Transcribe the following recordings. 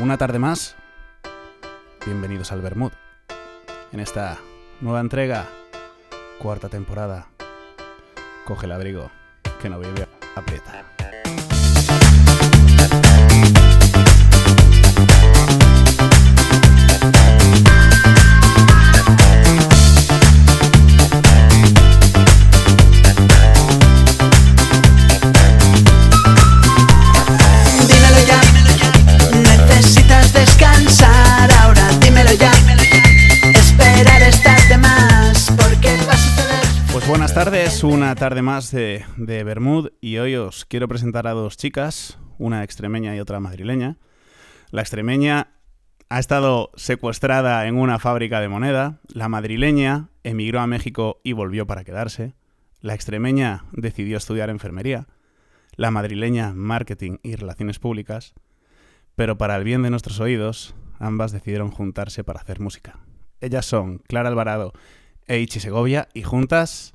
Una tarde más, bienvenidos al Bermud. En esta nueva entrega, cuarta temporada, coge el abrigo que no vive aprieta. Una tarde más de, de Bermud y hoy os quiero presentar a dos chicas, una extremeña y otra madrileña. La extremeña ha estado secuestrada en una fábrica de moneda, la madrileña emigró a México y volvió para quedarse, la extremeña decidió estudiar enfermería, la madrileña marketing y relaciones públicas, pero para el bien de nuestros oídos, ambas decidieron juntarse para hacer música. Ellas son Clara Alvarado e Ichi Segovia y juntas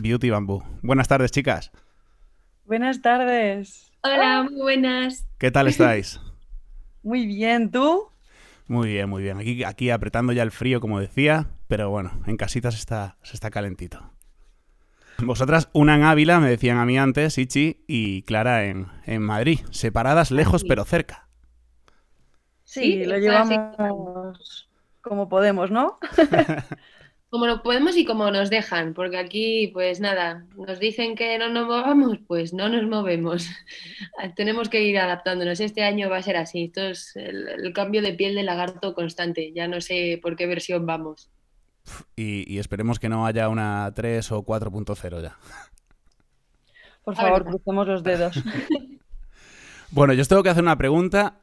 Beauty Bamboo. Buenas tardes, chicas. Buenas tardes. Hola, muy buenas. ¿Qué tal estáis? Muy bien, ¿tú? Muy bien, muy bien. Aquí, aquí apretando ya el frío, como decía, pero bueno, en casitas está, se está calentito. Vosotras, una en Ávila, me decían a mí antes, Ichi, y Clara en, en Madrid. Separadas, lejos, pero cerca. Sí, Sí, lo llevamos como podemos, ¿no? Como lo podemos y como nos dejan, porque aquí, pues nada, nos dicen que no nos movamos, pues no nos movemos. Tenemos que ir adaptándonos. Este año va a ser así. Esto es el, el cambio de piel de lagarto constante. Ya no sé por qué versión vamos. Y, y esperemos que no haya una 3 o 4.0 ya. Por favor, crucemos los dedos. Bueno, yo os tengo que hacer una pregunta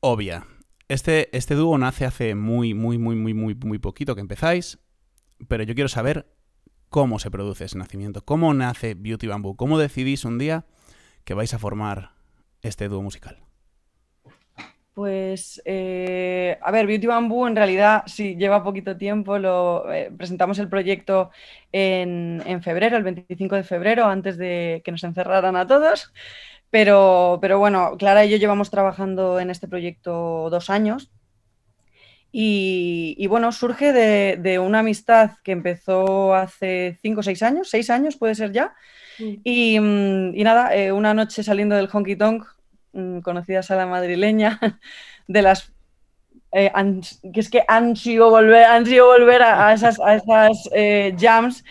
obvia. Este, este dúo nace hace muy, muy, muy, muy, muy, muy poquito que empezáis, pero yo quiero saber cómo se produce ese nacimiento, cómo nace Beauty Bamboo, cómo decidís un día que vais a formar este dúo musical. Pues, eh, a ver, Beauty Bamboo en realidad sí lleva poquito tiempo. Lo, eh, presentamos el proyecto en, en febrero, el 25 de febrero, antes de que nos encerraran a todos. Pero, pero bueno, Clara y yo llevamos trabajando en este proyecto dos años. Y, y bueno, surge de, de una amistad que empezó hace cinco o seis años, seis años puede ser ya. Y, mm, y nada, eh, una noche saliendo del honky tonk, mm, conocidas a la madrileña, de las eh, que es que han sido volver, han sido volver a, a esas, a esas eh, jams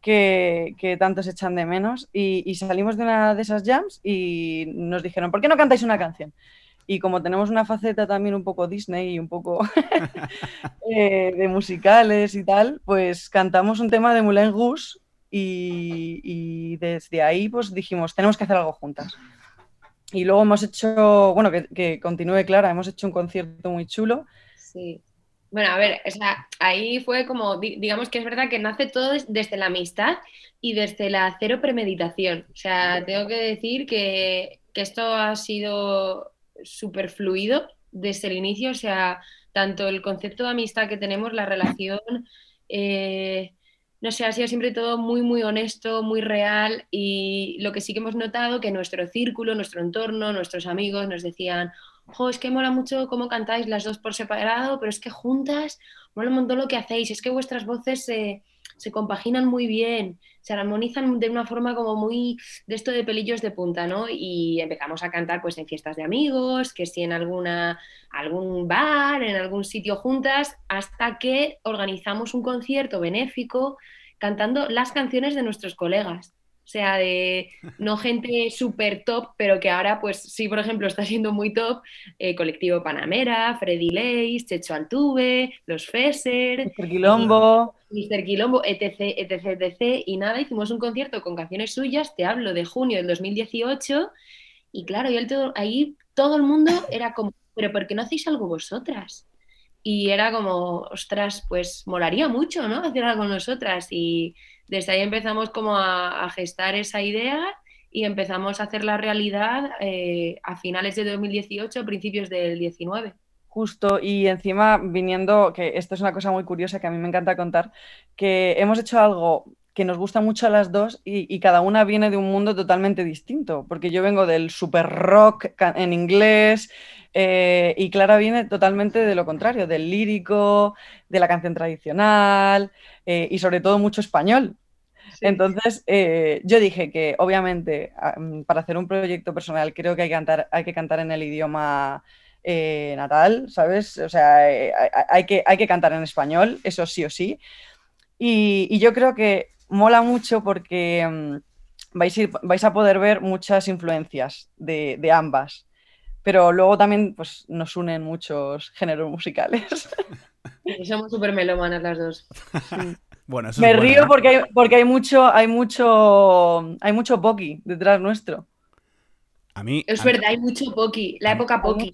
que, que tanto se echan de menos. Y, y salimos de una de esas jams y nos dijeron, ¿por qué no cantáis una canción? Y como tenemos una faceta también un poco Disney y un poco eh, de musicales y tal, pues cantamos un tema de Moulin Rouge y, desde ahí pues dijimos, tenemos que hacer algo juntas. Y luego hemos hecho, bueno, que, que continúe Clara, hemos hecho un concierto muy chulo. Sí. Bueno, a ver, o sea, ahí fue como, di- digamos que es verdad que nace todo des- desde la amistad y desde la cero premeditación. O sea, tengo que decir que, que esto ha sido súper fluido desde el inicio, o sea, tanto el concepto de amistad que tenemos, la relación, eh, no sé, ha sido siempre todo muy, muy honesto, muy real y lo que sí que hemos notado que nuestro círculo, nuestro entorno, nuestros amigos nos decían, jo, es que mola mucho cómo cantáis las dos por separado, pero es que juntas mola un montón lo que hacéis, es que vuestras voces se, se compaginan muy bien, se armonizan de una forma como muy de esto de pelillos de punta, ¿no? Y empezamos a cantar pues en fiestas de amigos, que si en alguna, algún bar, en algún sitio juntas, hasta que organizamos un concierto benéfico cantando las canciones de nuestros colegas. O sea, de no gente súper top, pero que ahora, pues sí, por ejemplo, está siendo muy top, eh, Colectivo Panamera, Freddy Leis, Checho Altuve, Los Feser, Mr. Quilombo, Mr. Quilombo, etc, etc, etc. Y nada, hicimos un concierto con canciones suyas, te hablo de junio del 2018, y claro, y el todo- ahí todo el mundo era como, pero ¿por qué no hacéis algo vosotras? Y era como, ostras, pues molaría mucho, ¿no? Hacer algo nosotras. Y desde ahí empezamos como a, gestar esa idea y empezamos a hacer la realidad eh, a finales de 2018, principios del 19. justo, y encima viniendo, que esto es una cosa muy curiosa que a mí me encanta contar, que hemos hecho algo que nos gusta mucho a las dos y, cada una viene de un mundo totalmente distinto, porque yo vengo del super rock en inglés eh, y Clara viene totalmente de lo contrario, del lírico, de la canción tradicional eh, y sobre todo mucho español. Entonces, eh, yo dije que obviamente ah, mm, para hacer un proyecto personal creo que hay que cantar, hay que cantar en el idioma natal, ¿sabes? O sea, hay, que, hay que cantar en español, eso sí o sí. y yo creo que mola mucho porque mm, vais, a vais, a poder ver muchas influencias de, ambas. Pero luego también pues, nos unen muchos géneros musicales. somos súper melómanas las dos. Bueno, Me río porque, hay, porque hay mucho, hay mucho, hay mucho poki detrás nuestro. A mí, es verdad, hay mucho poki, la época poki.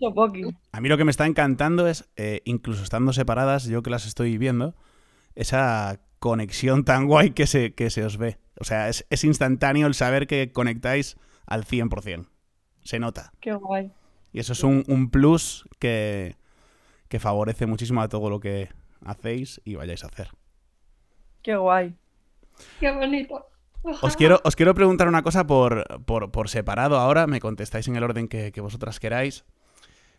A mí lo que me está encantando es, eh, incluso estando separadas, yo que las estoy viendo, esa conexión tan guay que se, que se os ve. O sea, es, instantáneo el saber que conectáis al 100%. Se nota. Qué guay. Y eso es un, plus que, que favorece muchísimo a todo lo que hacéis y vayáis a hacer. Qué guay. Qué bonito. Os quiero, os quiero preguntar una cosa por, por, separado ahora, me contestáis en el orden que, que vosotras queráis.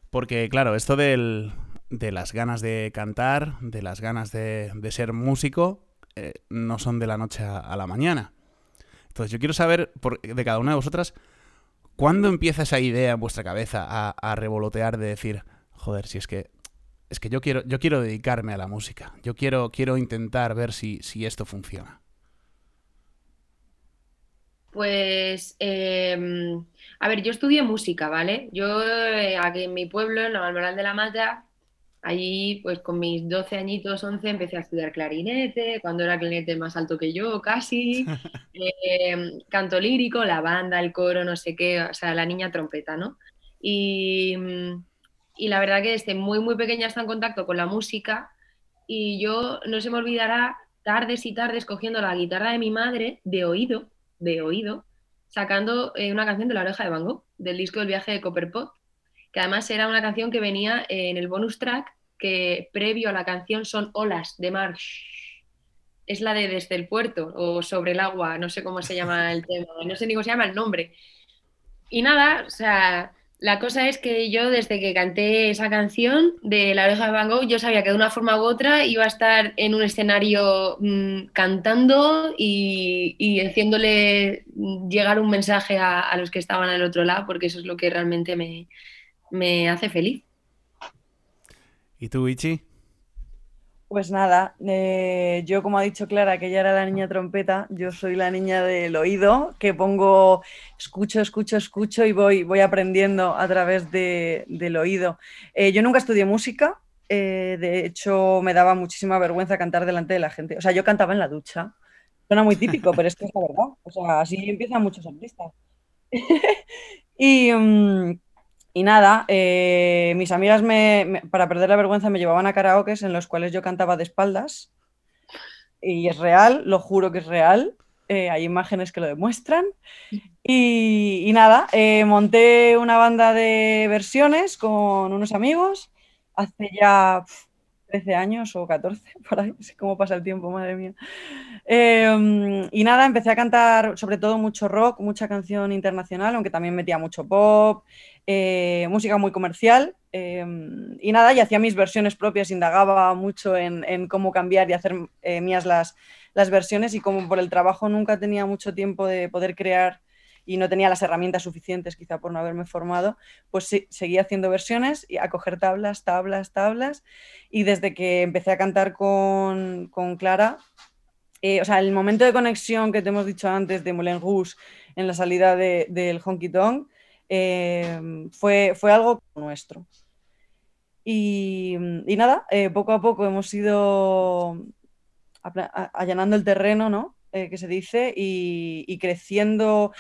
Porque, claro, esto del, de las ganas de cantar, de las ganas de, de ser músico, eh, no son de la noche a, la mañana. Entonces yo quiero saber de cada una de vosotras, ¿cuándo empieza esa idea en vuestra cabeza a, revolotear de decir, joder, si es que es que yo quiero, yo quiero dedicarme a la música. Yo quiero, quiero intentar ver si, si esto funciona. Pues, em, a ver, yo estudié música, ¿vale? Yo eh, aquí en mi pueblo, en la Almoral de la Mata, Allí, pues con mis 12 añitos, 11, empecé a estudiar clarinete, cuando era clarinete más alto que yo, casi. Eh, canto lírico, la banda, el coro, no sé qué, o sea, la niña trompeta, ¿no? Y, y la verdad que desde muy, muy pequeña está en contacto con la música y yo no se me olvidará tardes y tardes cogiendo la guitarra de mi madre de oído, de oído, sacando eh, una canción de La Oreja de Van Gogh, del disco del viaje de Copperpot que además era una canción que venía en el bonus track, que previo a la canción son olas de mar. Es la de Desde el puerto o Sobre el agua, no sé cómo se llama el tema, no sé ni cómo se llama el nombre. Y nada, o sea, la cosa es que yo desde que canté esa canción de La oreja de Van Gogh, yo sabía que de una forma u otra iba a estar en un escenario mm, cantando y, haciéndole llegar un mensaje a, a, los que estaban al otro lado, porque eso es lo que realmente me, me hace feliz. ¿Y tú, Ichi? Pues nada, eh, yo como ha dicho Clara, que ella era la niña trompeta, yo soy la niña del oído, que pongo, escucho, escucho, escucho y voy, voy aprendiendo a través del oído. Eh, yo nunca estudié música, eh, de hecho me daba muchísima vergüenza cantar delante de la gente. O sea, yo cantaba en la ducha, suena muy típico, pero es que es la verdad. O sea, así empiezan muchos artistas. y... Mm, y nada, eh, mis amigas me, para perder la vergüenza me llevaban a karaokes en los cuales yo cantaba de espaldas. Y es real, lo juro que es real. Eh, hay imágenes que lo demuestran. Y, nada, eh, monté una banda de versiones con unos amigos hace ya 13 años o 14, por ahí, cómo pasa el tiempo, madre mía. Em, y nada, empecé a cantar sobre todo mucho rock, mucha canción internacional, aunque también metía mucho pop, eh, música muy comercial. Em, y nada, y hacía mis versiones propias, indagaba mucho en, cómo cambiar y hacer eh, mías las, las versiones y como por el trabajo nunca tenía mucho tiempo de poder crear y no tenía las herramientas suficientes quizá por no haberme formado, pues sí, seguía haciendo versiones y a coger tablas, tablas, tablas. Y desde que empecé a cantar con, con Clara, eh, o sea, el momento de conexión que te hemos dicho antes de Moulin Rouge en la salida del de, Honky Tonk eh, fue, fue algo nuestro. Y, y nada, eh, poco a poco hemos ido allanando el terreno, ¿no? que se dice, y, y creciendo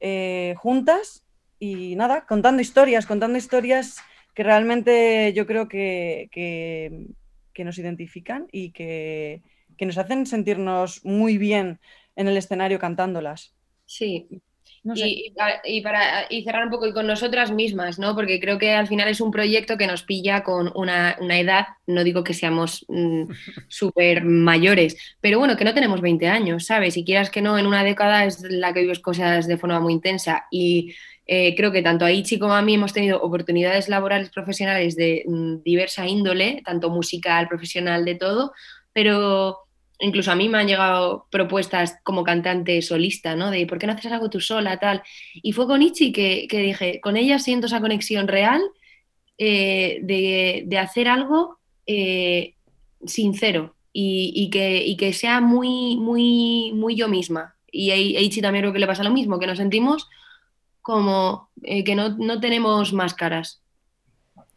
eh, juntas y nada, contando historias, contando historias que realmente yo creo que, que, nos identifican y que, que, nos hacen sentirnos muy bien en el escenario cantándolas. Sí, y, para y cerrar un poco y con nosotras mismas, ¿no? Porque creo que al final es un proyecto que nos pilla con una, edad, no digo que seamos mm, súper mayores, pero bueno, que no tenemos 20 años, ¿sabes? Si quieras que no, en una década es la que vives cosas de forma muy intensa y eh, creo que tanto a Ichi como a mí hemos tenido oportunidades laborales profesionales de mm, diversa índole, tanto musical, profesional, de todo, pero incluso a mí me han llegado propuestas como cantante solista, ¿no? De ¿por qué no haces algo tú sola, tal? Y fue con Ichi que, dije, con ella siento esa conexión real eh, de, hacer algo eh, sincero y, que, que, sea muy, muy, muy yo misma. Y a Ichi también creo que le pasa lo mismo, que nos sentimos como eh, que no, no, tenemos máscaras.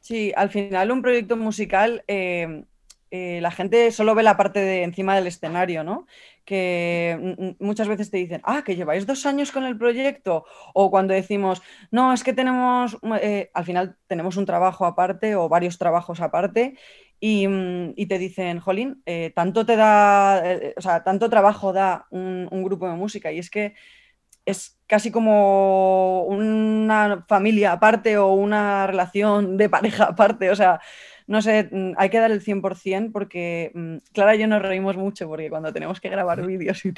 Sí, al final un proyecto musical eh, la gente solo ve la parte de encima del escenario, ¿no? Que muchas veces te dicen, ah, que lleváis dos años con el proyecto, o cuando decimos, no, es que tenemos, eh, al final tenemos un trabajo aparte o varios trabajos aparte, y, mm, te dicen, Jolín, eh, tanto te da, o sea, tanto trabajo da un, un grupo de música, y es que es casi como una familia aparte o una relación de pareja aparte, o sea, no sé, mm, hay que dar el 100% porque mm, Clara y yo nos reímos mucho porque cuando tenemos que grabar vídeos y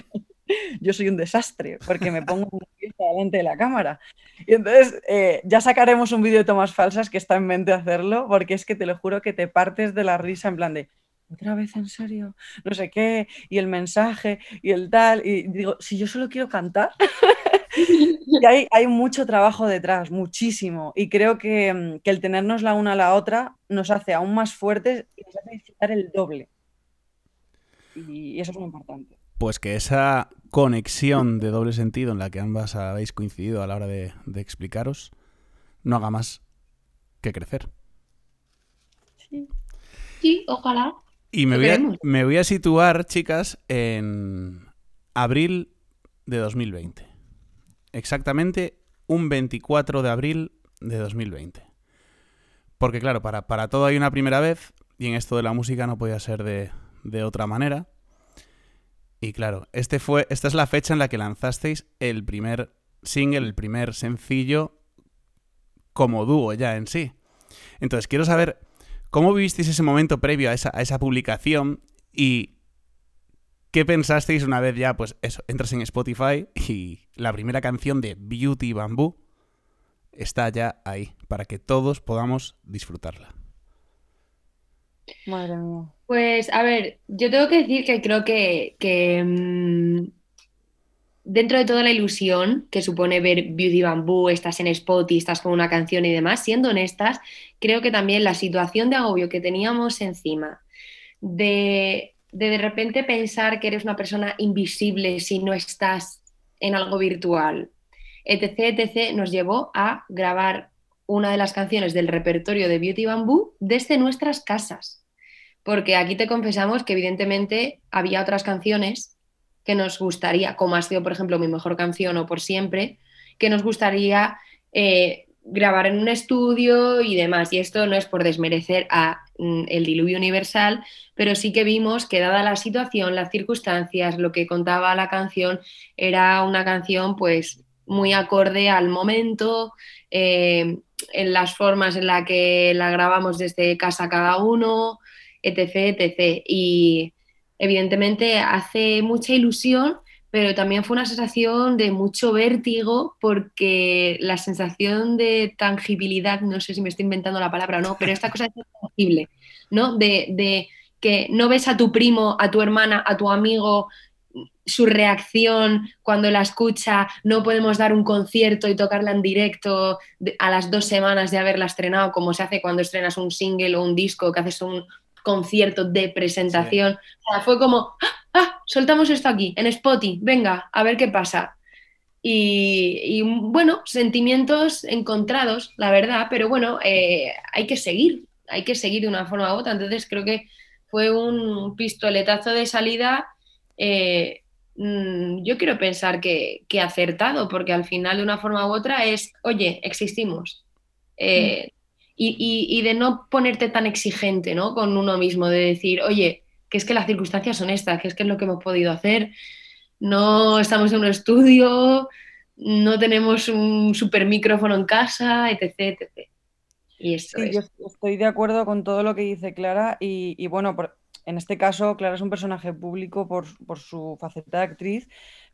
yo soy un desastre porque me pongo delante de la cámara. Y entonces eh, ya sacaremos un vídeo de tomas falsas que está en mente hacerlo porque es que te lo juro que te partes de la risa en plan de otra vez en serio, no sé qué, y el mensaje y el tal, y digo, si yo solo quiero cantar. y hay, hay, mucho trabajo detrás, muchísimo. Y creo que, mm, que, el tenernos la una a la otra nos hace aún más fuertes y nos hace disfrutar el doble. Y eso es muy importante. Pues que esa conexión de doble sentido en la que ambas habéis coincidido a la hora de, de explicaros no haga más que crecer. Sí, sí ojalá. Y me voy, a, me voy a situar, chicas, en abril de 2020 exactamente un 24 de abril de 2020. Porque claro, para, para, todo hay una primera vez y en esto de la música no podía ser de, de otra manera. Y claro, este fue, esta es la fecha en la que lanzasteis el primer single, el primer sencillo como dúo ya en sí. Entonces, quiero saber cómo vivisteis ese momento previo a esa, a esa publicación y ¿Qué pensasteis una vez ya, pues eso, entras en Spotify y la primera canción de Beauty Bamboo está ya ahí, para que todos podamos disfrutarla? Madre mía. Pues a ver, yo tengo que decir que creo que, mm, dentro de toda la ilusión que supone ver Beauty Bamboo, estás en Spotify, estás con una canción y demás, siendo honestas, creo que también la situación de agobio que teníamos encima de de de repente pensar que eres una persona invisible si no estás en algo virtual, etc., etc., nos llevó a grabar una de las canciones del repertorio de Beauty Bamboo desde nuestras casas. Porque aquí te confesamos que evidentemente había otras canciones que nos gustaría, como ha sido por ejemplo mi mejor canción o por siempre, que nos gustaría eh, grabar en un estudio y demás. Y esto no es por desmerecer a el diluvio universal, pero sí que vimos que dada la situación, las circunstancias, lo que contaba la canción, era una canción pues muy acorde al momento, eh, en las formas en las que la grabamos desde casa cada uno, etc, etc. Y evidentemente hace mucha ilusión pero también fue una sensación de mucho vértigo porque la sensación de tangibilidad, no sé si me estoy inventando la palabra o no, pero esta cosa es tangible, ¿no? De, que no ves a tu primo, a tu hermana, a tu amigo, su reacción cuando la escucha, no podemos dar un concierto y tocarla en directo a las dos semanas de haberla estrenado, como se hace cuando estrenas un single o un disco, que haces un concierto de presentación. O sea, fue como, ¡ah! Ah, soltamos esto aquí, en Spotify, venga, a ver qué pasa. Y, bueno, sentimientos encontrados, la verdad, pero bueno, eh, hay que seguir, hay que seguir de una forma u otra. Entonces creo que fue un pistoletazo de salida. Eh, mm, yo quiero pensar que, que, acertado, porque al final de una forma u otra es, oye, existimos. Eh, mm. y, y, de no ponerte tan exigente ¿no? con uno mismo, de decir, oye, que es que las circunstancias son estas, que es que es lo que hemos podido hacer. No estamos en un estudio, no tenemos un super micrófono en casa, etc. etc. Y esto Sí, es. yo estoy de acuerdo con todo lo que dice Clara y, y bueno, por- en este caso Clara es un personaje público por, por su faceta de actriz,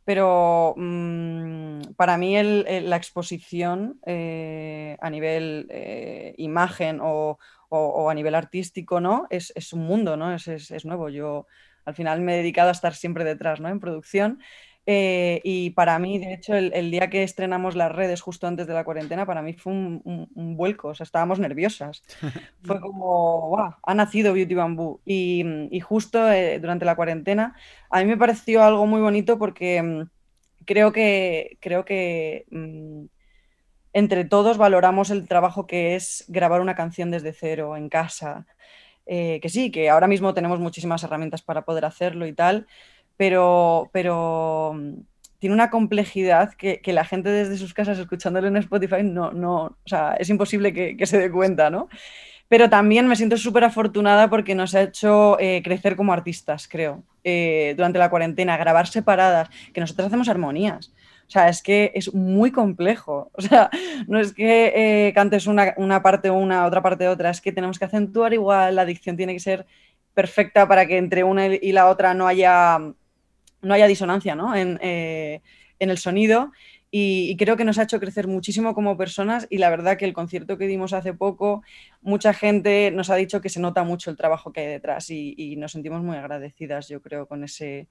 pero mm, para mí el- el- la exposición eh, a nivel eh, imagen o, o- o a nivel artístico, ¿no? Es, es un mundo, ¿no? Es, es- es nuevo. Yo al final me he dedicado a estar siempre detrás, ¿no? En producción. Eh, y para mí, de hecho, el, el día que estrenamos las redes justo antes de la cuarentena, para mí fue un, un- un vuelco, o sea, estábamos nerviosas. Fue como, ¡guau! Ha nacido Beauty Bamboo. Y, y justo eh, durante la cuarentena, a mí me pareció algo muy bonito porque mm, creo que, creo que mm, entre todos valoramos el trabajo que es grabar una canción desde cero, en casa. Eh, que sí, que ahora mismo tenemos muchísimas herramientas para poder hacerlo y tal, pero, pero mm, tiene una complejidad que, que la gente desde sus casas escuchándolo en Spotify no, no, o sea, es imposible que, que se dé cuenta, ¿no? Pero también me siento súper afortunada porque nos ha hecho eh, crecer como artistas, creo, eh, durante la cuarentena, grabar separadas, que nosotros hacemos armonías. O sea, es que es muy complejo. O sea, no es que eh, cantes una, una parte una, otra parte otra, es que tenemos que acentuar igual, la dicción tiene que ser perfecta para que entre una y la otra no haya, no haya disonancia ¿no? En, eh, en el sonido. Y, y, creo que nos ha hecho crecer muchísimo como personas y la verdad que el concierto que dimos hace poco, mucha gente nos ha dicho que se nota mucho el trabajo que hay detrás y, y nos sentimos muy agradecidas, yo creo, con ese,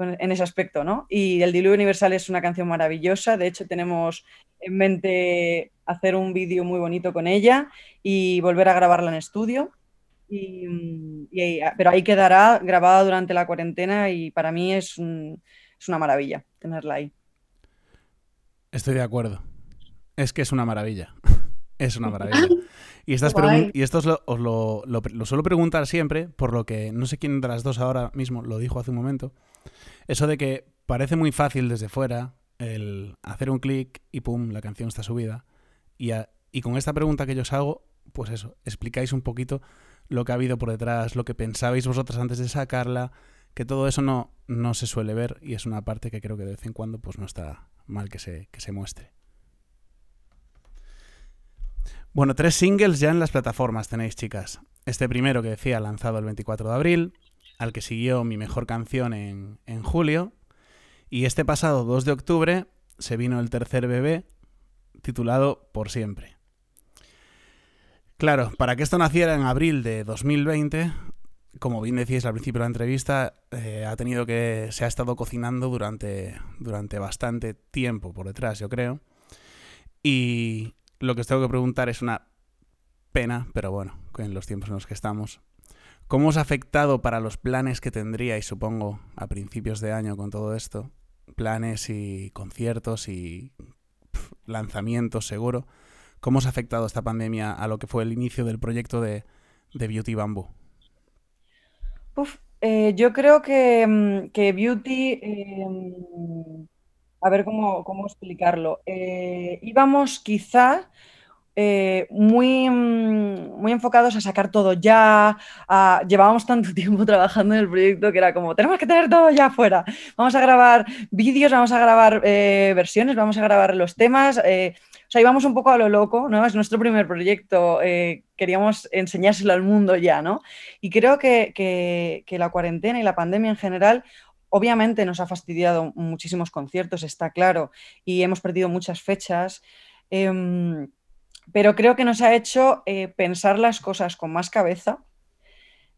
en ese aspecto, ¿no? Y El Diluvio Universal es una canción maravillosa, de hecho tenemos en mente hacer un vídeo muy bonito con ella y volver a grabarla en estudio. Y, y, pero ahí quedará grabada durante la cuarentena y para mí es, un, es una maravilla tenerla ahí. Estoy de acuerdo. Es que es una maravilla. es una maravilla. Y, estas y esto os, lo, os lo, lo, lo, suelo preguntar siempre, por lo que no sé quién de las dos ahora mismo lo dijo hace un momento. Eso de que parece muy fácil desde fuera el hacer un clic y pum, la canción está subida. Y, con esta pregunta que yo os hago, pues eso, explicáis un poquito lo que ha habido por detrás, lo que pensabais vosotras antes de sacarla, que todo eso no, no se suele ver y es una parte que creo que de vez en cuando pues no está mal que se, que se muestre. Bueno, tres singles ya en las plataformas tenéis, chicas. Este primero que decía, lanzado el 24 de abril, al que siguió mi mejor canción en, en julio, y este pasado 2 de octubre se vino el tercer bebé, titulado Por siempre. Claro, para que esto naciera en abril de 2020, como bien decíais al principio de la entrevista, eh, ha tenido que. se ha estado cocinando durante, durante bastante tiempo por detrás, yo creo. Y lo que os tengo que preguntar es una pena, pero bueno, en los tiempos en los que estamos. ¿Cómo os ha afectado para los planes que tendríais, supongo, a principios de año con todo esto? Planes y conciertos y lanzamientos, seguro. ¿Cómo os ha afectado esta pandemia a lo que fue el inicio del proyecto de, Beauty Bamboo? Uf, eh, yo creo que, que Beauty, eh, a ver cómo, cómo explicarlo. Eh, íbamos quizá eh, muy, muy enfocados a sacar todo ya. Llevábamos tanto tiempo trabajando en el proyecto que era como, tenemos que tener todo ya afuera. Vamos a grabar vídeos, vamos a grabar eh, versiones, vamos a grabar los temas. Eh, o sea, íbamos un poco a lo loco, ¿no? Es nuestro primer proyecto, queríamos enseñárselo al mundo ya, ¿no? Y creo que, que, la cuarentena y la pandemia en general, obviamente nos ha fastidiado muchísimos conciertos, está claro, y hemos perdido muchas fechas, eh, pero creo que nos ha hecho eh, pensar las cosas con más cabeza.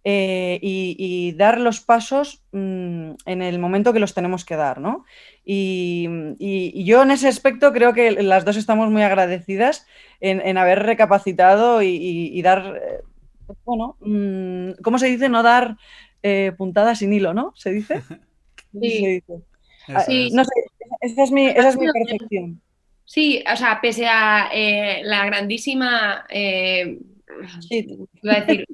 Eh, y, y, dar los pasos mmm, en el momento que los tenemos que dar, ¿no? Y, y, y, yo en ese aspecto creo que las dos estamos muy agradecidas en, en haber recapacitado y, dar, eh, bueno, mmm, ¿cómo se dice? No dar eh, puntadas sin hilo, ¿no? ¿Se dice? Sí. ¿Se dice? Sí. No sé, esa es mi, esa es mi percepción. Sí, o sea, pese a eh, la grandísima... Sí. Iba a decir,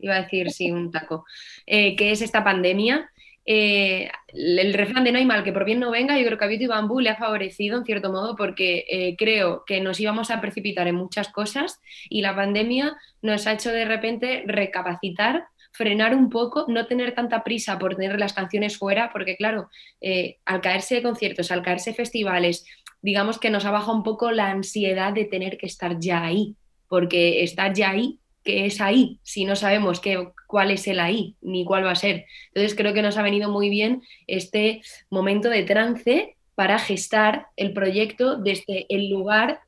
iba a decir, sí, un taco, eh, que es esta pandemia. Eh, el refrán de no hay mal que por bien no venga, yo creo que a Beauty Bamboo le ha favorecido en cierto modo porque eh, creo que nos íbamos a precipitar en muchas cosas y la pandemia nos ha hecho de repente recapacitar frenar un poco, no tener tanta prisa por tener las canciones fuera, porque claro, eh, al caerse conciertos, al caerse festivales, digamos que nos ha bajado un poco la ansiedad de tener que estar ya ahí, porque estar ya ahí, ¿qué es ahí? Si no sabemos qué, cuál es el ahí, ni cuál va a ser. Entonces creo que nos ha venido muy bien este momento de trance para gestar el proyecto desde el lugar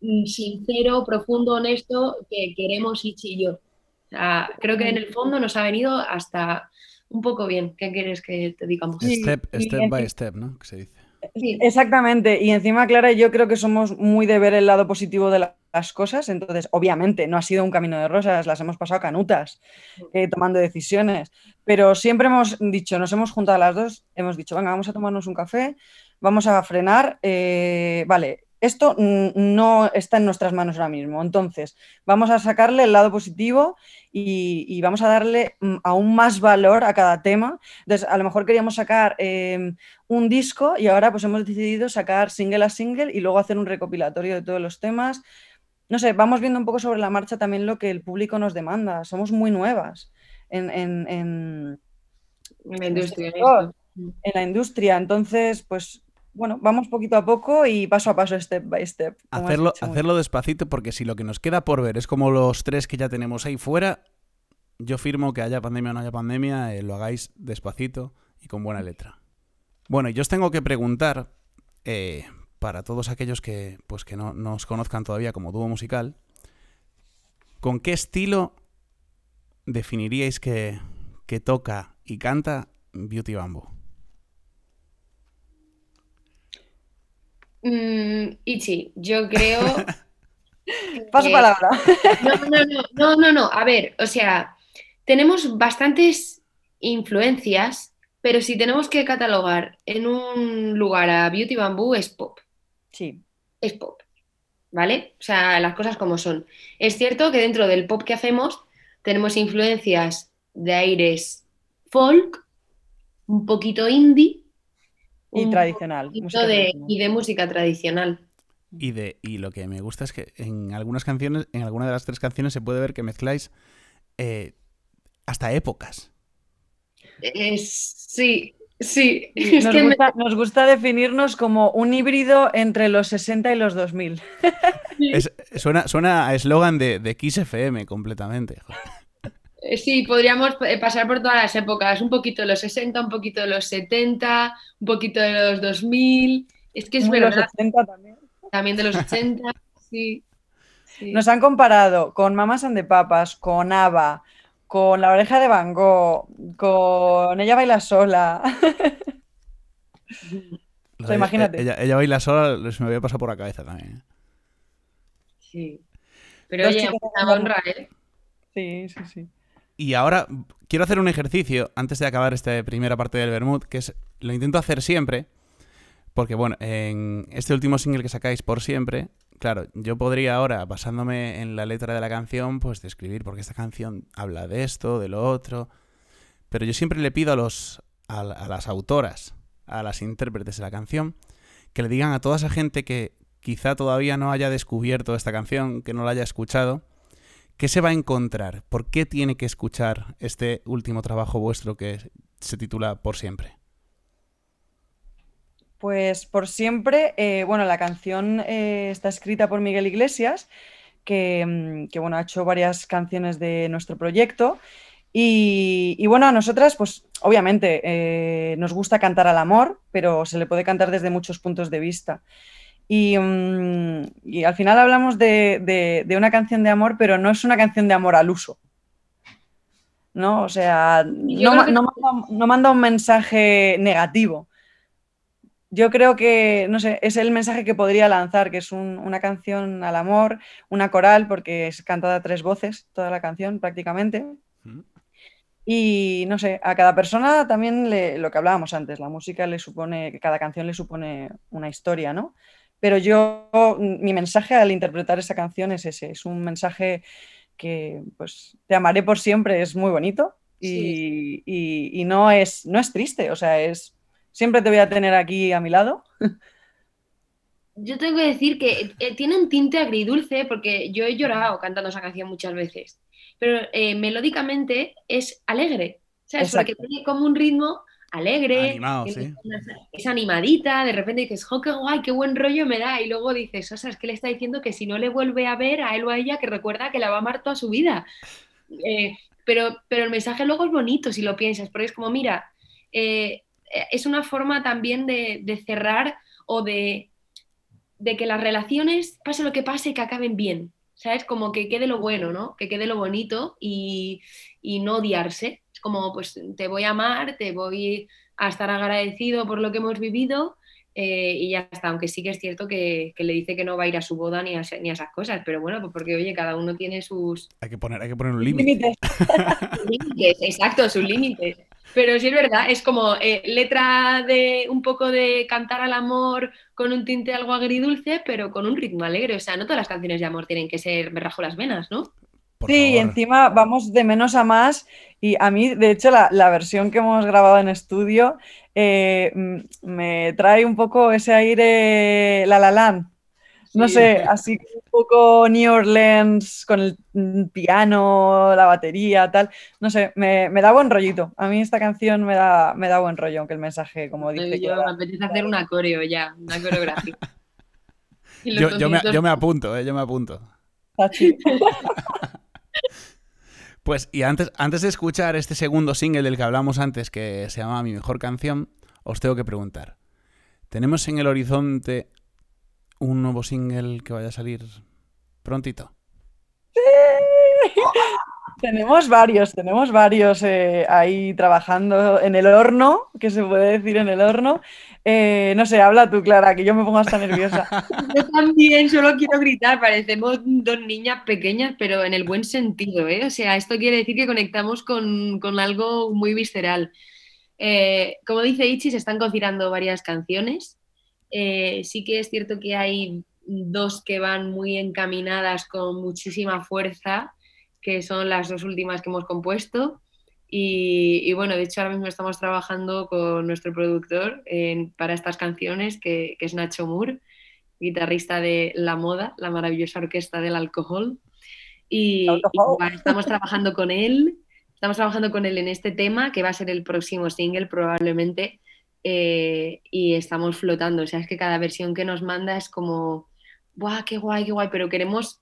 mm, sincero, profundo, honesto que queremos Ichi y yo. creo que en el fondo nos ha venido hasta un poco bien. ¿Qué quieres que te digamos? Step, step by step, ¿no? Que se dice. Exactamente, y encima Clara y yo creo que somos muy de ver el lado positivo de las cosas, entonces obviamente no ha sido un camino de rosas, las hemos pasado canutas eh, tomando decisiones, pero siempre hemos dicho, nos hemos juntado las dos, hemos dicho, venga, vamos a tomarnos un café, vamos a frenar, eh, vale, esto no está en nuestras manos ahora mismo. Entonces, vamos a sacarle el lado positivo y, vamos a darle mm, aún más valor a cada tema. Entonces, a lo mejor queríamos sacar em, un disco y ahora pues hemos decidido sacar single a single y luego hacer un recopilatorio de todos los temas. No sé, vamos viendo un poco sobre la marcha también lo que el público nos demanda. Somos muy nuevas en, en la industria. En la industria. Entonces, pues bueno, vamos poquito a poco y paso a paso, step by step. Hacerlo, hacerlo despacito, porque si lo que nos queda por ver es como los tres que ya tenemos ahí fuera, yo firmo que haya pandemia o no haya pandemia, eh, lo hagáis despacito y con buena letra. Bueno, yo os tengo que preguntar, eh, para todos aquellos que, pues, que no nos conozcan todavía como dúo musical, ¿con qué estilo definiríais que, que toca y canta Beauty Bamboo? Mm, Ichi, yo creo. Paso palabra. No, no, no, no, no, no. A ver, o sea, tenemos bastantes influencias, pero si tenemos que catalogar en un lugar a Beauty Bamboo es pop. Sí. Es pop. ¿Vale? O sea, las cosas como son. Es cierto que dentro del pop que hacemos tenemos influencias de aires folk, un poquito indie y tradicional. Y de música tradicional. Y, de, y lo que me gusta es que en algunas canciones, en alguna de las tres canciones se puede ver que mezcláis eh, hasta épocas. sí, sí. Nos, gusta, definirnos como un híbrido entre los 60 y los 2000. suena, suena a eslogan de, de Kiss FM completamente. Eh, sí, podríamos eh, pasar por todas las épocas, un poquito de los 60, un poquito de los 70, un poquito de los 2000. Es que es verdad. De los 80 también. También de los 80, sí, Nos han comparado con Mamas and the Papas, con Ava, con La Oreja de Van Gogh, con Ella Baila Sola. imagínate. Ella, baila sola, se me había pasado por la cabeza también. ¿eh? Sí. Pero oye, una honra, ¿eh? Sí, sí, sí. Y ahora quiero hacer un ejercicio antes de acabar esta primera parte del Bermud, que es lo intento hacer siempre, porque bueno, en este último single que sacáis por siempre, claro, yo podría ahora, basándome en la letra de la canción, pues describir porque esta canción habla de esto, de lo otro, pero yo siempre le pido a los a, las autoras, a las intérpretes de la canción, que le digan a toda esa gente que quizá todavía no haya descubierto esta canción, que no la haya escuchado, ¿Qué se va a encontrar? ¿Por qué tiene que escuchar este último trabajo vuestro que se titula Por siempre? Pues por siempre, eh, bueno, la canción eh, está escrita por Miguel Iglesias, que, mm, bueno, ha hecho varias canciones de nuestro proyecto. Y, bueno, a nosotras, pues obviamente eh, nos gusta cantar al amor, pero se le puede cantar desde muchos puntos de vista. Mm, y, al final hablamos de, una canción de amor, pero no es una canción de amor al uso. ¿No? O sea, no, manda, un mensaje negativo. Yo creo que, no sé, es el mensaje que podría lanzar, que es una canción al amor, una coral, porque es cantada a tres voces toda la canción prácticamente. Y no sé, a cada persona también lo que hablábamos antes, la música le supone, cada canción le supone una historia, ¿no? Pero yo, mi mensaje al interpretar esa canción es ese, es un mensaje que, pues, te amaré por siempre, es muy bonito y, no, es, no es triste, o sea, es, siempre te voy a tener aquí a mi lado. Yo tengo que decir que eh, tiene un tinte agridulce porque yo he llorado cantando esa canción muchas veces, pero eh, melódicamente es alegre, ¿sabes? Porque tiene como un ritmo alegre, Animado, es, sí. es animadita, de repente dices, jo, qué guay, qué buen rollo me da, y luego dices, o sea, es que le está diciendo que si no le vuelve a ver a él o a ella, que recuerda que la va a amar toda su vida. Eh, pero, pero el mensaje luego es bonito si lo piensas, porque es como, mira, eh, es una forma también de, de cerrar o de, de que las relaciones, pase lo que pase, que acaben bien. ¿Sabes? Como que quede lo bueno, ¿no? Que quede lo bonito y, y no odiarse. Como, pues te voy a amar, te voy a estar agradecido por lo que hemos vivido eh, y ya está. Aunque sí que es cierto que, que, le dice que no va a ir a su boda ni a, ni a esas cosas, pero bueno, pues porque, oye, cada uno tiene sus... Hay que poner, hay que poner un límite. límites, exacto, sus límites. Pero sí es verdad, es como eh, letra de un poco de cantar al amor con un tinte algo agridulce, pero con un ritmo alegre. O sea, no todas las canciones de amor tienen que ser me rajo las venas, ¿no? Por sí, favor. y encima vamos de menos a más. Y a mí, de hecho, la, la versión que hemos grabado en estudio eh, me trae un poco ese aire La La Land. No sí. sé, así un poco New Orleans con el piano, la batería, tal. No sé, me, me, da buen rollito. A mí esta canción me da, me da buen rollo, aunque el mensaje, como dice. Yo, me apetece hacer una coreo ya, una coreografía. yo, yo, me, yo, me, apunto, eh, yo me apunto. pues, y antes, antes de escuchar este segundo single del que hablamos antes, que se llama Mi Mejor Canción, os tengo que preguntar. ¿Tenemos en el horizonte un nuevo single que vaya a salir prontito? Sí. tenemos varios, tenemos varios eh, ahí trabajando en el horno, que se puede decir en el horno. Eh, no sé, habla tú, Clara, que yo me pongo hasta nerviosa. yo también, solo quiero gritar, parecemos dos niñas pequeñas, pero en el buen sentido, ¿eh? O sea, esto quiere decir que conectamos con, con algo muy visceral. Eh, como dice Ichi, se están cocinando varias canciones. Eh, sí que es cierto que hay dos que van muy encaminadas con muchísima fuerza, que son las dos últimas que hemos compuesto. Y, y bueno, de hecho ahora mismo estamos trabajando con nuestro productor en, para estas canciones, que, que, es Nacho Moore, guitarrista de La Moda, la maravillosa orquesta del alcohol. Y, y bueno, estamos trabajando con él, estamos trabajando con él en este tema, que va a ser el próximo single probablemente eh, y estamos flotando. O sea, es que cada versión que nos manda es como, ¡guau, qué guay, qué guay! Pero queremos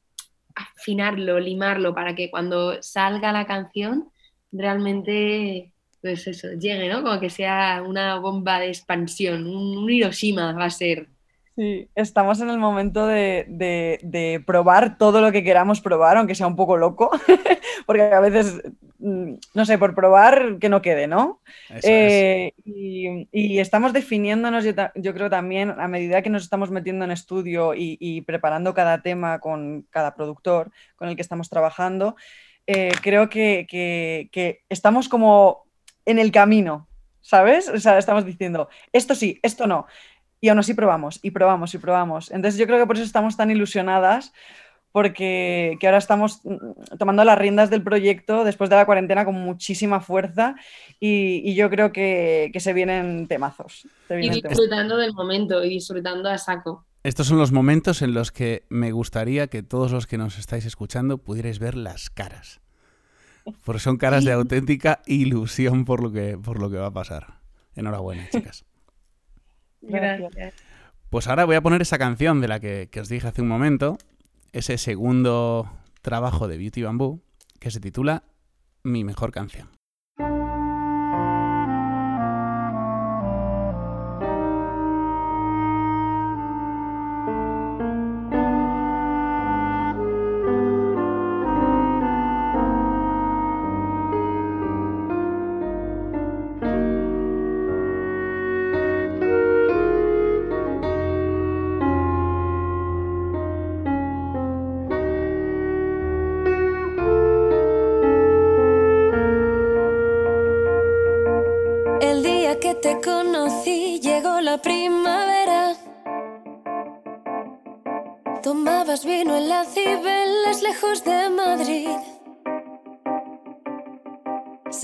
afinarlo, limarlo para que cuando salga la canción realmente, pues eso, llegue, ¿no? Como que sea una bomba de expansión, un, un Hiroshima va a ser. Sí, estamos en el momento de, de, de, probar todo lo que queramos probar, aunque sea un poco loco, porque a veces, mm, no sé, por probar que no quede, ¿no? Eh, y, y, estamos definiéndonos, yo, yo, creo también, a medida que nos estamos metiendo en estudio y, y, preparando cada tema con cada productor con el que estamos trabajando, eh, creo que, que, que estamos como en el camino, ¿sabes? O sea, estamos diciendo, esto sí, esto no. Y aún así probamos y probamos y probamos. Entonces yo creo que por eso estamos tan ilusionadas, porque que ahora estamos tomando las riendas del proyecto después de la cuarentena con muchísima fuerza y, y yo creo que, que, se vienen temazos. Se vienen y disfrutando temazos. del momento y disfrutando a saco. Estos son los momentos en los que me gustaría que todos los que nos estáis escuchando pudierais ver las caras. Porque son caras de auténtica ilusión por lo que, por lo que va a pasar. Enhorabuena, chicas. Gracias. Pues ahora voy a poner esa canción de la que, que, os dije hace un momento, ese segundo trabajo de Beauty Bamboo, que se titula Mi mejor canción.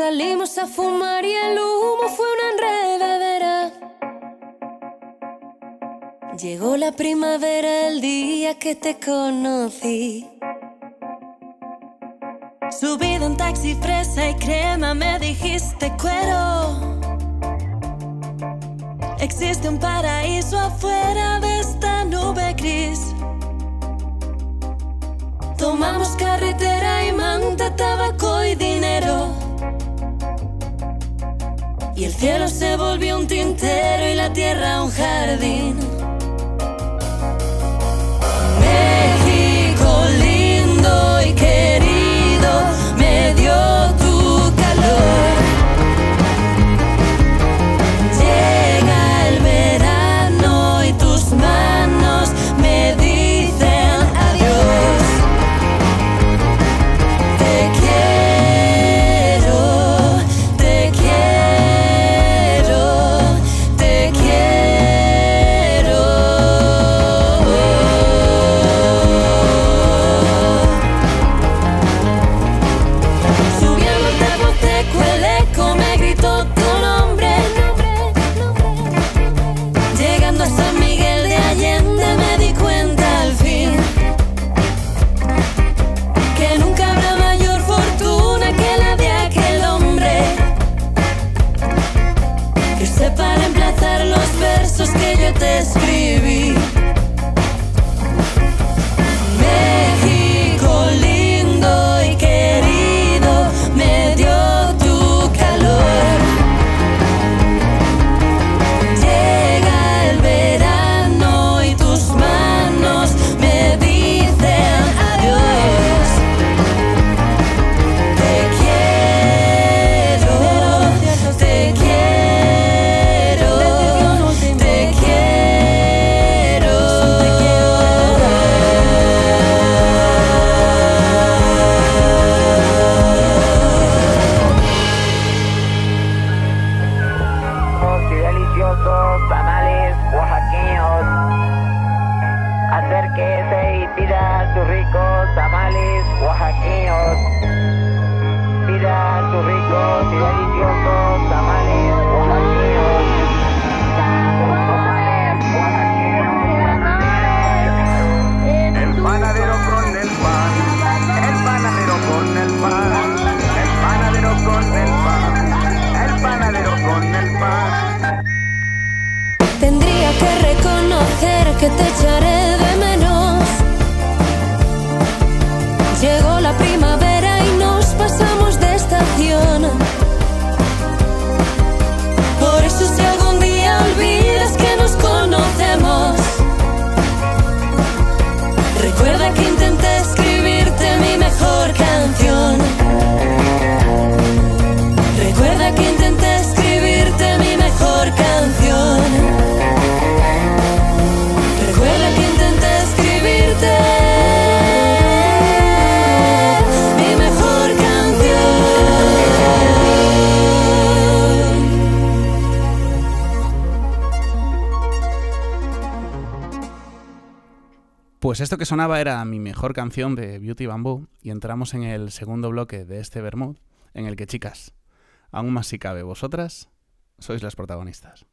Salimos a fumar y el humo fue una enredadera. Llegó la primavera el día que te conocí. Subido en taxi fresa y crema me dijiste cuero. Existe un paraíso afuera de esta nube gris. Tomamos carretera y manta, tabaco y dinero. Cielo se volvió un tintero y la tierra un jardín. Pues esto que sonaba era mi mejor canción de Beauty Bamboo y entramos en el segundo bloque de este Bermud, en el que chicas, aún más si cabe, vosotras sois las protagonistas.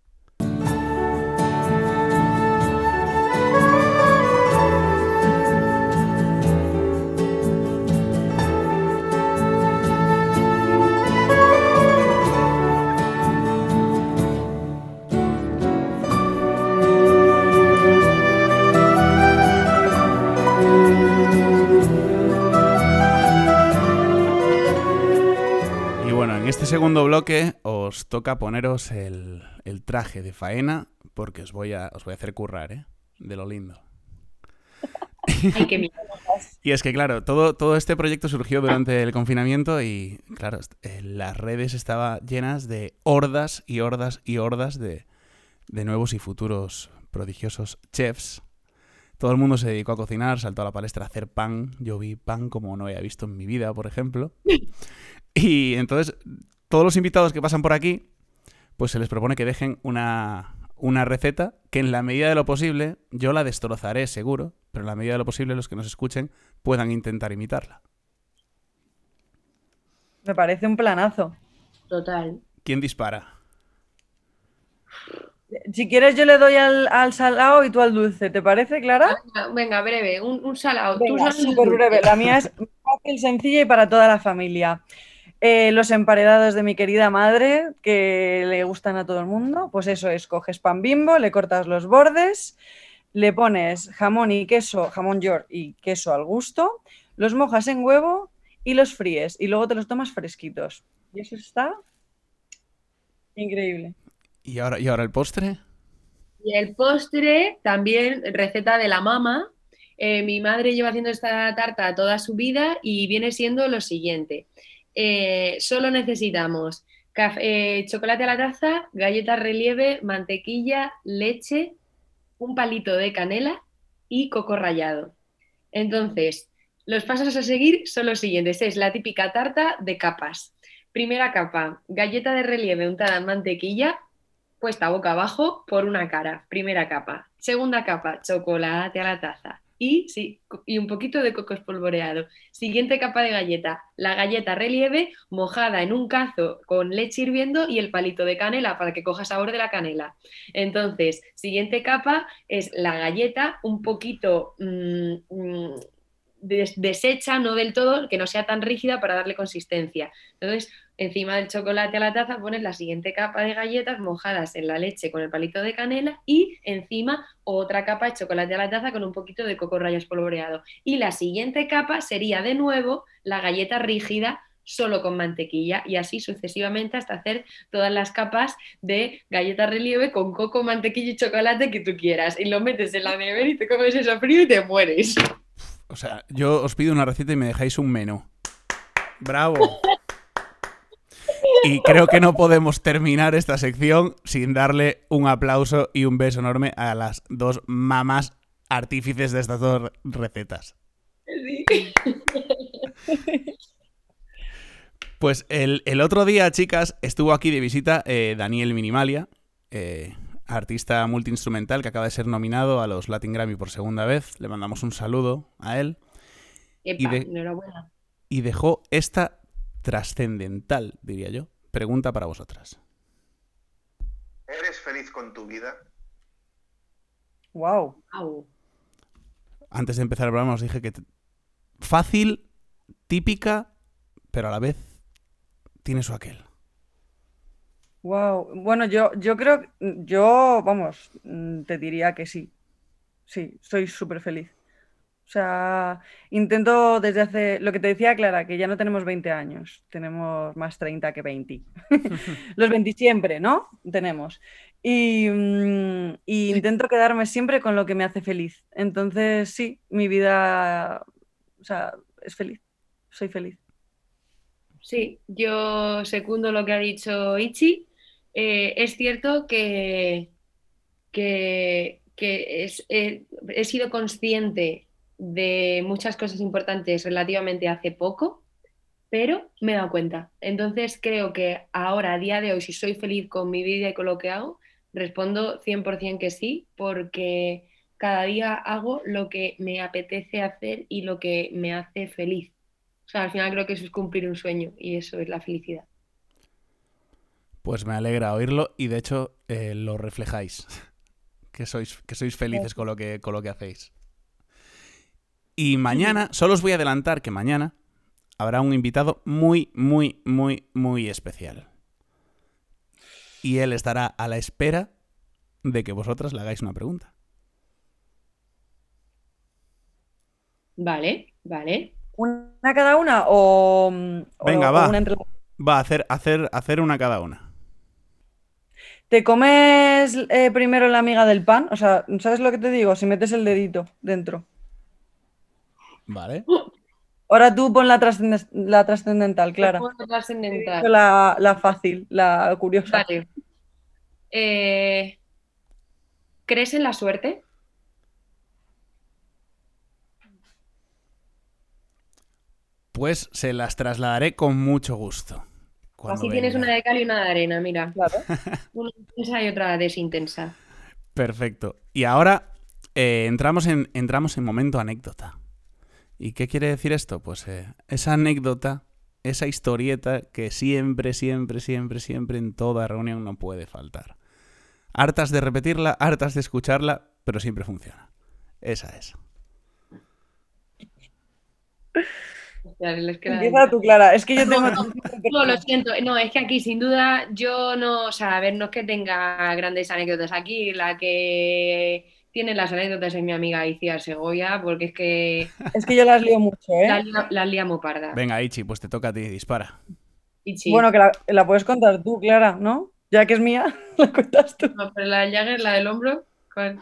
Este segundo bloque os toca poneros el, el traje de faena porque os voy a, os voy a hacer currar, ¿eh? De lo lindo. Ay, qué miedo. Y es que, claro, todo, todo este proyecto surgió durante el confinamiento y, claro, eh, las redes estaban llenas de hordas y hordas y hordas de, de nuevos y futuros prodigiosos chefs. Todo el mundo se dedicó a cocinar, saltó a la palestra a hacer pan. Yo vi pan como no había visto en mi vida, por ejemplo. Y entonces, todos los invitados que pasan por aquí, pues se les propone que dejen una, una receta que en la medida de lo posible, yo la destrozaré seguro, pero en la medida de lo posible los que nos escuchen puedan intentar imitarla. Me parece un planazo. Total. ¿Quién dispara? Si quieres, yo le doy al, al salado y tú al dulce. ¿Te parece, Clara? Venga, venga, breve, un, un salado. Venga, súper breve. La mía es fácil, sencilla y para toda la familia. Eh, los emparedados de mi querida madre, que le gustan a todo el mundo, pues eso es, coges pan bimbo, le cortas los bordes, le pones jamón y queso, jamón york y queso al gusto, los mojas en huevo y los fríes y luego te los tomas fresquitos. Y eso está increíble. ¿Y ahora, ¿Y ahora el postre? Y el postre, también receta de la mama. Eh, mi madre lleva haciendo esta tarta toda su vida y viene siendo lo siguiente. Eh, solo necesitamos café- eh, chocolate a la taza, galletas relieve, mantequilla, leche, un palito de canela y coco rallado. Entonces, los pasos a seguir son los siguientes. Es la típica tarta de capas. Primera capa, galleta de relieve untada en mantequilla, puesta boca abajo por una cara. Primera capa. Segunda capa, chocolate a la taza. Y, un poquito de coco espolvoreado. Siguiente capa de galleta, la galleta relieve mojada en un cazo con leche hirviendo y el palito de canela para que coja sabor de la canela. Entonces, siguiente capa es la galleta un poquito mm, mm, des- deshecha, no del todo, que no sea tan rígida para darle consistencia. Entonces, encima del chocolate a la taza pones la siguiente capa de galletas mojadas en la leche con el palito de canela y encima otra capa de chocolate a la taza con un poquito de coco rallo espolvoreado. Y la siguiente capa sería de nuevo la galleta rígida solo con mantequilla y así sucesivamente hasta hacer todas las capas de galleta relieve con coco, mantequilla y chocolate que tú quieras. Y lo metes en la nevera y te comes eso frío y te mueres. O sea, yo os pido una receta y me dejáis un menú. ¡Bravo! Y creo que no podemos terminar esta sección sin darle un aplauso y un beso enorme a las dos mamás artífices de estas dos recetas. Pues el, el otro día, chicas, estuvo aquí de visita eh, Daniel Minimalia, eh, artista multiinstrumental que acaba de ser nominado a los Latin Grammy por segunda vez. Le mandamos un saludo a él Epa, de- enhorabuena. y dejó esta trascendental, diría yo, pregunta para vosotras. ¿Eres feliz con tu vida? Wow. Antes de empezar el programa os dije que fácil, típica, pero a la vez tiene su aquel. Wow. Bueno, yo, yo creo, yo, vamos, mm, te diría que sí. Sí, soy súper feliz. O sea, intento desde hace, lo que te decía Clara, que ya no tenemos 20 años, tenemos más 30 que 20. Los 20 siempre, ¿no? Tenemos. Y, mm, y intento quedarme siempre con lo que me hace feliz. Entonces, sí, mi vida, o sea, es feliz. Soy feliz. Sí, yo secundo lo que ha dicho Ichi. Eh, es cierto que, que, que es- eh, he sido consciente de muchas cosas importantes relativamente hace poco, pero me he dado cuenta. Entonces creo que ahora, a día de hoy, si soy feliz con mi vida y con lo que hago, respondo 100% que sí, porque cada día hago lo que me apetece hacer y lo que me hace feliz. O sea, al final creo que eso es cumplir un sueño y eso es la felicidad. Pues me alegra oírlo y de hecho eh, lo reflejáis. Que sois, que sois felices con lo que, con lo que hacéis. Y mañana, solo os voy a adelantar que mañana habrá un invitado muy, muy, muy, muy especial. Y él estará a la espera de que vosotras le hagáis una pregunta. Vale, vale. ¿Una cada una o, mm, Venga, o va. una entre Va a hacer, hacer, hacer una cada una. ¿Te comes eh, primero la miga del pan? O sea, ¿sabes lo que te digo? Si metes el dedito dentro. Vale. Ahora tú pon la, trascenden- la trascendental, Clara. Trascendental. La, la fácil, la curiosa. Vale. Eh, ¿crees en la suerte? Pues se las trasladaré con mucho gusto. Así tienes una de cal y una de arena, mira. Claro. Una intensa y otra desintensa. Perfecto. Y ahora eh, entramos, en, entramos en momento anécdota. ¿Y qué quiere decir esto? Pues eh, esa anécdota, esa historieta que siempre, siempre, siempre, siempre en toda reunión no puede faltar. Hartas de repetirla, hartas de escucharla, pero siempre funciona. Esa es. Empieza tú, Clara. Es que yo tengo... No, lo siento. No, es que aquí sin duda yo no, o sea, a ver, no es que tenga grandes anécdotas aquí, la que tiene las anécdotas es mi amiga Iciar Segoya, porque es que Es que yo las lío mucho, la, ¿eh? lia- la lía muy parda. Venga, Ichi, pues te toca a ti, dispara. Ichi. Bueno, que la, la puedes contar tú, Clara, ¿no? Ya que es mía, la cuentas tú, No, pero la Jagger, la del hombro, ¿cuál?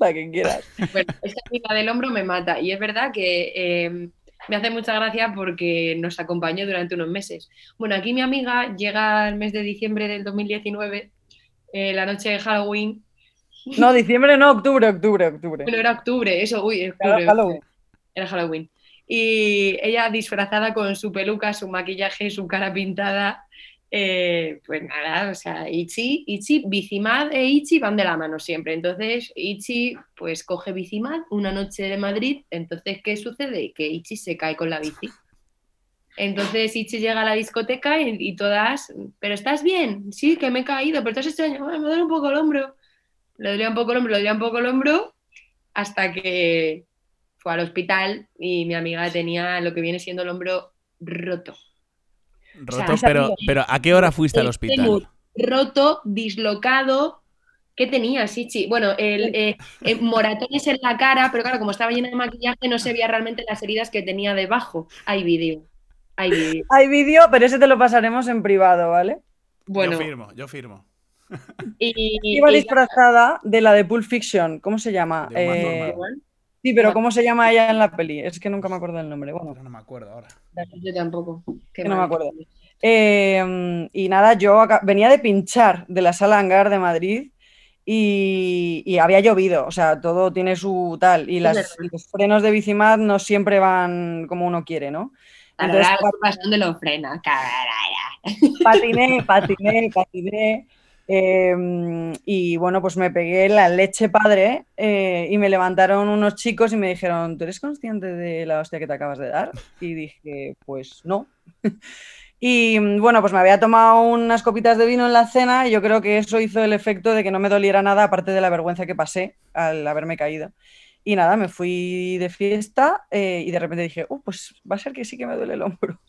la que quieras. Bueno, esta amiga del hombro me mata. Y es verdad que eh, me hace mucha gracia porque nos acompañó durante unos meses. Bueno, aquí mi amiga llega el mes de diciembre del 2019, eh, la noche de Halloween. No, diciembre no, octubre, octubre, octubre. Bueno, era octubre, eso, uy, octubre. Halloween. Era Halloween. Y ella disfrazada con su peluca, su maquillaje, su cara pintada. eh, pues nada, o sea, Ichi, Ichi, Bicimad e Ichi van de la mano siempre. Entonces, Ichi pues coge Bicimad una noche de Madrid. Entonces, ¿qué sucede? Que Ichi se cae con la bici. Entonces Ichi llega a la discoteca y, y todas, ¿pero estás bien? Sí, que me he caído, pero estás extraño, "Ay, me duele un poco el hombro. Le dolía un poco el hombro, le dolía un poco el hombro, hasta que fue al hospital y mi amiga tenía lo que viene siendo el hombro roto. Roto, sea, pero, pero ¿a qué hora fuiste al hospital? roto, dislocado. ¿Qué tenía, Sichi? Bueno, el, eh, eh, moratones en la cara, pero claro, como estaba llena de maquillaje, no se veía realmente las heridas que tenía debajo. Hay vídeo. Hay vídeo. Hay vídeo, pero ese te lo pasaremos en privado, ¿vale? Bueno, Yo firmo, yo firmo. Y, Iba y- disfrazada de la de Pulp Fiction. ¿Cómo se llama? Eh, sí, pero ¿cómo se llama ella en la peli? Es que nunca me acuerdo del nombre. Bueno, no me acuerdo ahora. Yo tampoco. Qué Que no me acuerdo. Eh, y nada, yo acá- venía de pinchar de la sala hangar de Madrid y, y había llovido, o sea, todo tiene su tal. Y las- verdad. los frenos de Bicimad no siempre van como uno quiere, ¿no? Entonces, son de los frenos, patiné, patiné, patiné. Eh, y bueno, pues me pegué la leche padre eh, y me levantaron unos chicos y me dijeron, ¿tú eres consciente de la hostia que te acabas de dar? Y dije, pues no. Y mm, bueno, pues me había tomado unas copitas de vino en la cena y yo creo que eso hizo el efecto de que no me doliera nada, aparte de la vergüenza que pasé al haberme caído. Y nada, me fui de fiesta eh, y de repente dije, uh, pues va a ser que sí que me duele el hombro.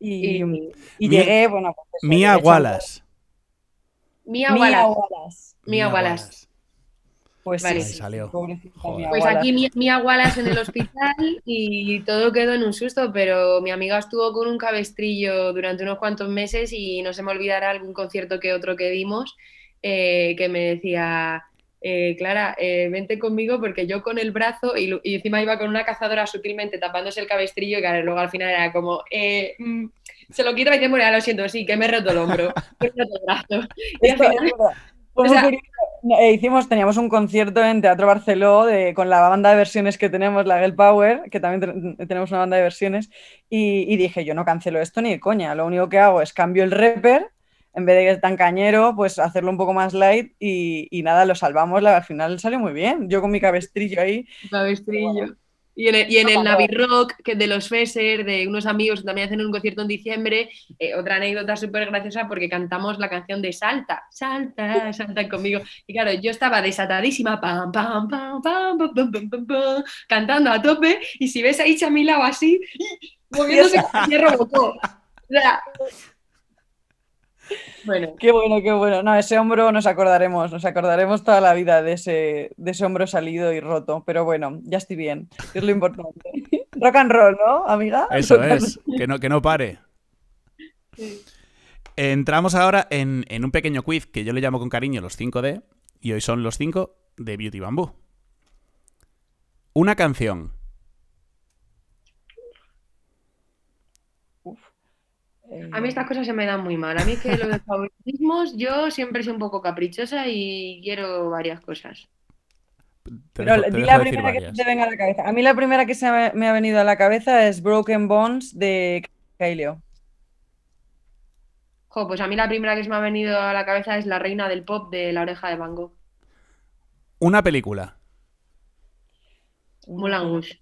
Y, Y- y Mía- llegué, bueno, pues Mía Wallace. Mía Mía Wallace. Wallace. Mía Wallace. Pues Vale. sí, salió. Pues Wallace. aquí Mía, Mía Wallace en el hospital y todo quedó en un susto, pero mi amiga estuvo con un cabestrillo durante unos cuantos meses y no se me olvidará algún concierto que otro que dimos eh, que me decía, eh, Clara, eh, vente conmigo porque yo con el brazo y, encima iba con una cazadora sutilmente tapándose el cabestrillo y claro, luego al final era como, eh, mm, se lo quito y dice, bueno, ya lo siento, sí, que me he roto el hombro, me he roto el brazo. Y Esto final- o sea- eh, hicimos, teníamos un concierto en Teatro Barceló de- con la banda de versiones que tenemos, la Girl Power, que también te- tenemos una banda de versiones, y, y dije, yo no cancelo esto ni de coña, lo único que hago es cambio el rapper, en vez de que es tan cañero, pues hacerlo un poco más light y, y nada, lo salvamos, la- al final salió muy bien, yo con mi cabestrillo ahí, Cabestrillo. Y en el, y en el Navi Rock, que de los Fesser, de unos amigos que también hacen un concierto en diciembre, eh, otra anécdota súper graciosa porque cantamos la canción de Salta, Salta, Salta conmigo. Y claro, yo estaba desatadísima, pam, pam, pam, pam, pam, pam, pam, pam, pam, cantando a tope, y si ves a Icha a mi lado así, moviéndose como hierro botó. O sea, bueno, Qué bueno, qué bueno. No, ese hombro nos acordaremos, nos acordaremos toda la vida de ese, de ese hombro salido y roto. Pero bueno, ya estoy bien, es lo importante. Rock and roll, ¿no, amiga? Eso Rock es, que no, que no pare. Entramos ahora en, en un pequeño quiz que yo le llamo con cariño los 5D, y hoy son los 5 de Beauty Bamboo. Una canción, Eh, a mí estas cosas se me dan muy mal. A mí que lo de favoritismos, yo siempre soy un poco caprichosa y quiero varias cosas. te Pero dejo, di la primera que te venga a la cabeza. A mí la primera que se me, ha venido a la cabeza es Broken Bones de Kaileo. Jo, pues a mí la primera que se me ha venido a la cabeza es La reina del pop de La oreja de Van Gogh. Una película, Rouge.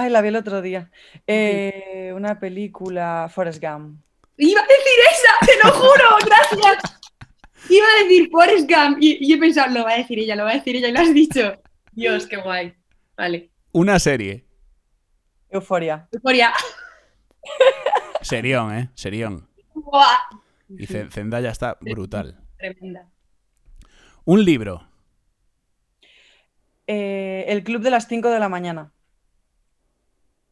Ay, la vi el otro día. Eh, una película, Forrest Gump. ¡Iba a decir esa! ¡Te lo juro! ¡Gracias! Iba a decir Forrest Gump y, y he pensado, lo va a decir ella, lo va a decir ella y lo has dicho. Dios, qué guay. Vale. una serie, Euforia. Euforia. Serión, ¿eh? Serión. Buah. Y Ze- Zendaya está brutal. Tremenda. Un libro. Eh, el club de las 5 de la mañana.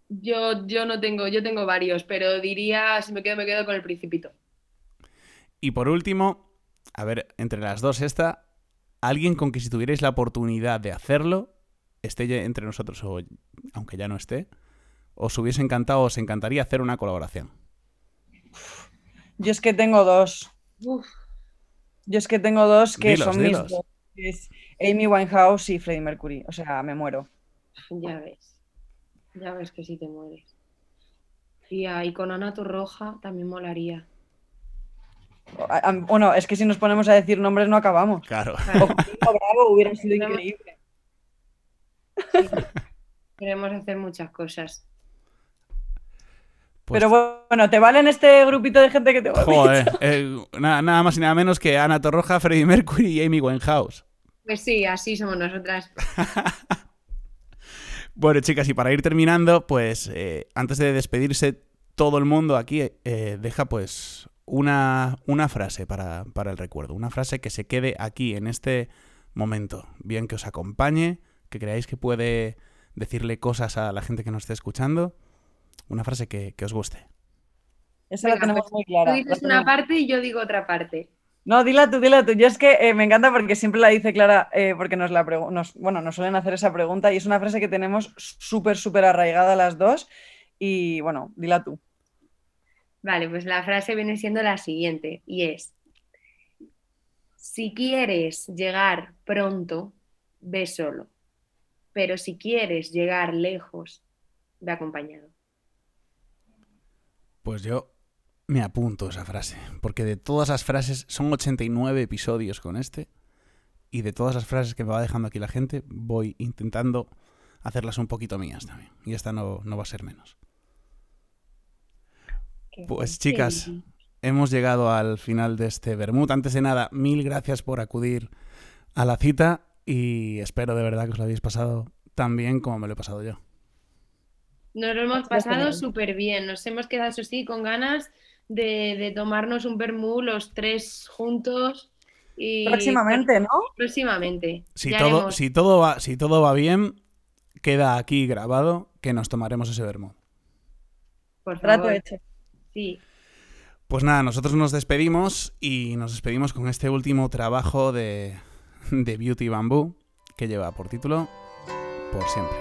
Yo, yo no tengo, yo tengo varios, pero diría, si me quedo, me quedo con el principito. Y por último, a ver, entre las dos esta, alguien con que si tuvierais la oportunidad de hacerlo, esté ya entre nosotros o aunque ya no esté, os hubiese encantado, os encantaría hacer una colaboración. Yo es que tengo dos. Uf, Yo es que tengo dos que Dilos, son dilos. mis dos. que Es Amy Winehouse y Freddie Mercury. O sea, me muero. ya ves. Ya ves que sí te mueres. Tía, y con Ana Torroja también molaría. Bueno, es que si nos ponemos a decir nombres no acabamos. Claro. Bravo hubiera sido increíble. Queremos hacer muchas cosas. Pues, Pero bueno, ¿te valen este grupito de gente que te joder, eh, nada, nada más y nada menos que Ana Torroja, Freddie Mercury y Amy Winehouse. Pues sí, así somos nosotras. Bueno, chicas, y para ir terminando, pues eh, antes de despedirse, todo el mundo aquí eh, deja pues una, una frase para, para el recuerdo, una frase que se quede aquí en este momento, bien que os acompañe, que creáis que puede decirle cosas a la gente que nos esté escuchando, una frase que, que os guste. Esa la Venga, tenemos pues, muy Tú clara. la dices una parte y yo digo otra parte. No, dila tú, dila tú. Yo es que eh, me encanta porque siempre la dice Clara, eh, porque nos la nos, bueno, nos suelen hacer esa pregunta y es una frase que tenemos súper, súper arraigada las dos. Y bueno, dila tú. Vale, pues la frase viene siendo la siguiente y es, si quieres llegar pronto, ve solo, pero si quieres llegar lejos, ve acompañado. Pues yo me apunto esa frase, porque de todas las frases, son 89 episodios con este, y de todas las frases que me va dejando aquí la gente, voy intentando hacerlas un poquito mías también. Y esta no, no va a ser menos. Pues chicas, hemos llegado al final de este Bermud. Antes de nada, mil gracias por acudir a la cita y espero de verdad que os lo habéis pasado tan bien como me lo he pasado yo. Nos lo hemos pasado súper bien, nos hemos quedado, eso sí, con ganas de, de tomarnos un vermú los tres juntos. Y Próximamente, ¿no? Próximamente. Si Ya todo, haremos- si, todo va, si todo va bien, queda aquí grabado que nos tomaremos ese Bermud. por Trato hecho. Sí. Pues nada, nosotros nos despedimos y nos despedimos con este último trabajo de, de Beauty Bamboo que lleva por título Por siempre.